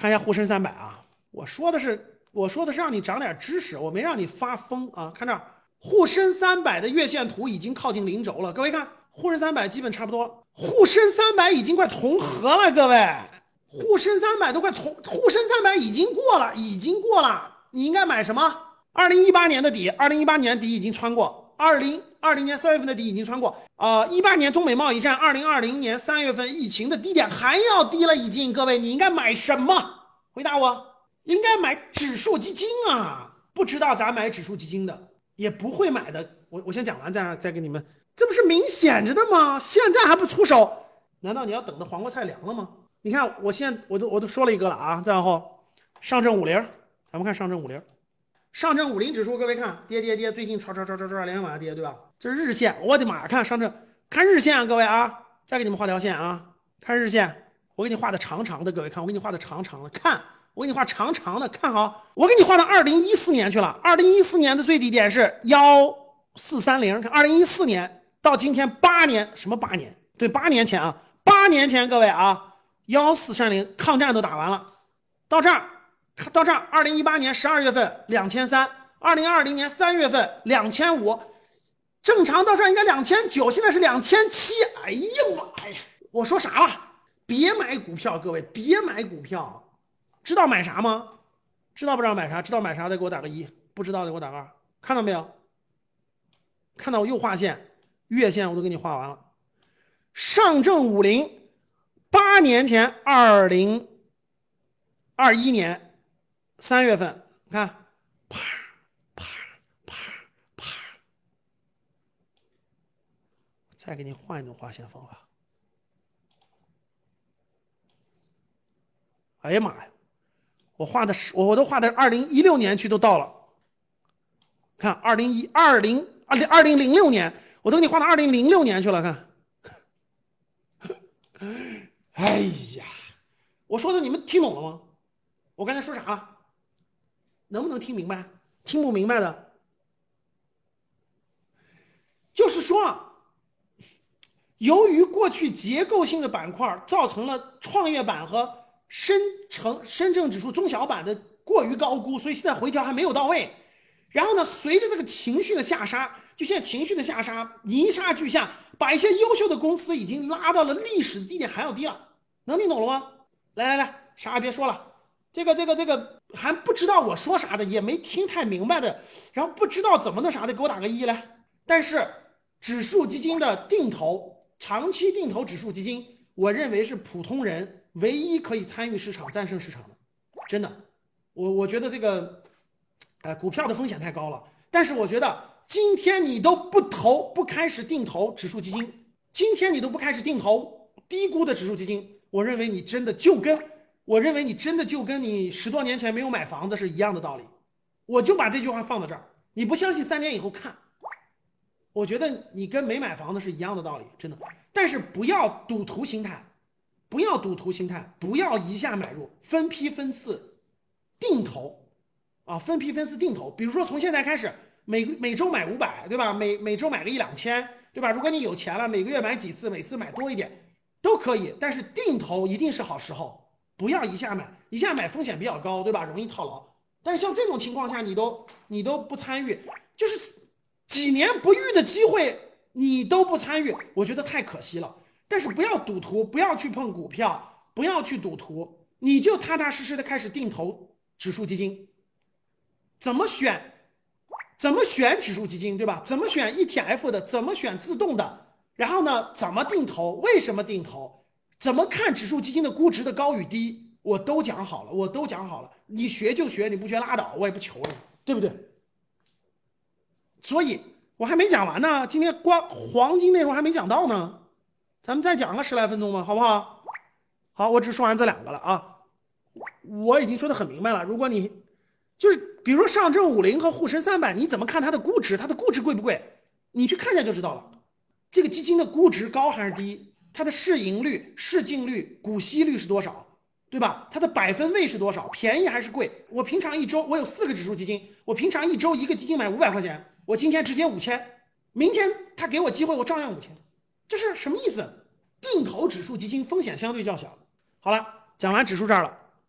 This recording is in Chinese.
看一下沪深三百啊，我说的是我说的是让你长点知识，我没让你发疯啊。看这儿，沪深三百的月线图已经靠近零轴了，各位看，沪深三百基本差不多，沪深三百已经快重合了，各位，沪深三百都快重，沪深三百已经过了，已经过了，你应该买什么？二零一八年的底，二零一八年底已经穿过，二零二零年三月份的底已经穿过，呃，一八年中美贸易战，二零二零年三月份疫情的低点还要低了，已经，各位，你应该买什么？回答我，应该买指数基金啊！不知道咋买指数基金的，也不会买的。我我先讲完，再再给你们，这不是明显着的吗？现在还不出手，难道你要等到黄瓜菜凉了吗？你看，我现在我都我都说了一个了啊，再往后，上证五零，咱们看上证五零，上证五零指数，各位看，跌跌跌，最近唰唰唰唰唰连往下跌，对吧？这是日线，我的妈呀，看上证，看日线啊，各位啊，再给你们画条线啊，看日线。我给你画的长长的，各位看，我给你画的长长的，看，我给你画长长的，看好，我给你画到二零一四年去了。二零一四年的最低点是幺四三零，看，二零一四年到今天八年，什么八年？对，八年前啊，八年前，各位啊，幺四三零，抗战都打完了，到这儿，到这儿，二零一八年十二月份两千三，二零二零年三月份两千五，正常到这儿应该两千九，现在是两千七，哎呀妈呀，我说啥了？别买股票，各位别买股票，知道买啥吗？知道不知道买啥？知道买啥的给我打个一，不知道的给我打个二。看到没有？看到我又画线，月线我都给你画完了。上证五零，八年前二零二一年三月份，看，啪啪啪啪，再给你换一种画线方法。哎呀妈呀！我画的是我我都画的二零一六年去都到了，看二零一二零二零二零零六年，我都给你画到二零零六年去了。看，哎呀，我说的你们听懂了吗？我刚才说啥了？能不能听明白？听不明白的，就是说，由于过去结构性的板块造成了创业板和。深成深证指数中小板的过于高估，所以现在回调还没有到位。然后呢，随着这个情绪的下杀，就现在情绪的下杀，泥沙俱下，把一些优秀的公司已经拉到了历史的低点还要低了。能听懂了吗？来来来，啥也别说了。这个这个这个还不知道我说啥的，也没听太明白的，然后不知道怎么那啥的，给我打个一来。但是指数基金的定投，长期定投指数基金，我认为是普通人。唯一可以参与市场、战胜市场的，真的，我我觉得这个，呃，股票的风险太高了。但是我觉得，今天你都不投、不开始定投指数基金，今天你都不开始定投低估的指数基金，我认为你真的就跟我认为你真的就跟你十多年前没有买房子是一样的道理。我就把这句话放到这儿，你不相信，三年以后看。我觉得你跟没买房子是一样的道理，真的。但是不要赌徒心态。不要赌徒心态，不要一下买入，分批分次定投，啊，分批分次定投。比如说从现在开始，每每周买五百，对吧？每每周买个一两千，对吧？如果你有钱了，每个月买几次，每次买多一点都可以。但是定投一定是好时候，不要一下买，一下买风险比较高，对吧？容易套牢。但是像这种情况下，你都你都不参与，就是几年不遇的机会，你都不参与，我觉得太可惜了。但是不要赌徒，不要去碰股票，不要去赌徒，你就踏踏实实的开始定投指数基金。怎么选？怎么选指数基金，对吧？怎么选 ETF 的？怎么选自动的？然后呢？怎么定投？为什么定投？怎么看指数基金的估值的高与低？我都讲好了，我都讲好了。你学就学，你不学拉倒，我也不求你，对不对？所以我还没讲完呢，今天光黄金内容还没讲到呢。咱们再讲个十来分钟吧，好不好？好，我只说完这两个了啊。我已经说的很明白了。如果你就是比如说上证五零和沪深三百，你怎么看它的估值？它的估值贵不贵？你去看一下就知道了。这个基金的估值高还是低？它的市盈率、市净率、股息率是多少？对吧？它的百分位是多少？便宜还是贵？我平常一周我有四个指数基金，我平常一周一个基金买五百块钱，我今天直接五千，明天他给我机会，我照样五千。这是什么意思？定投指数基金风险相对较小。好了，讲完指数这儿了。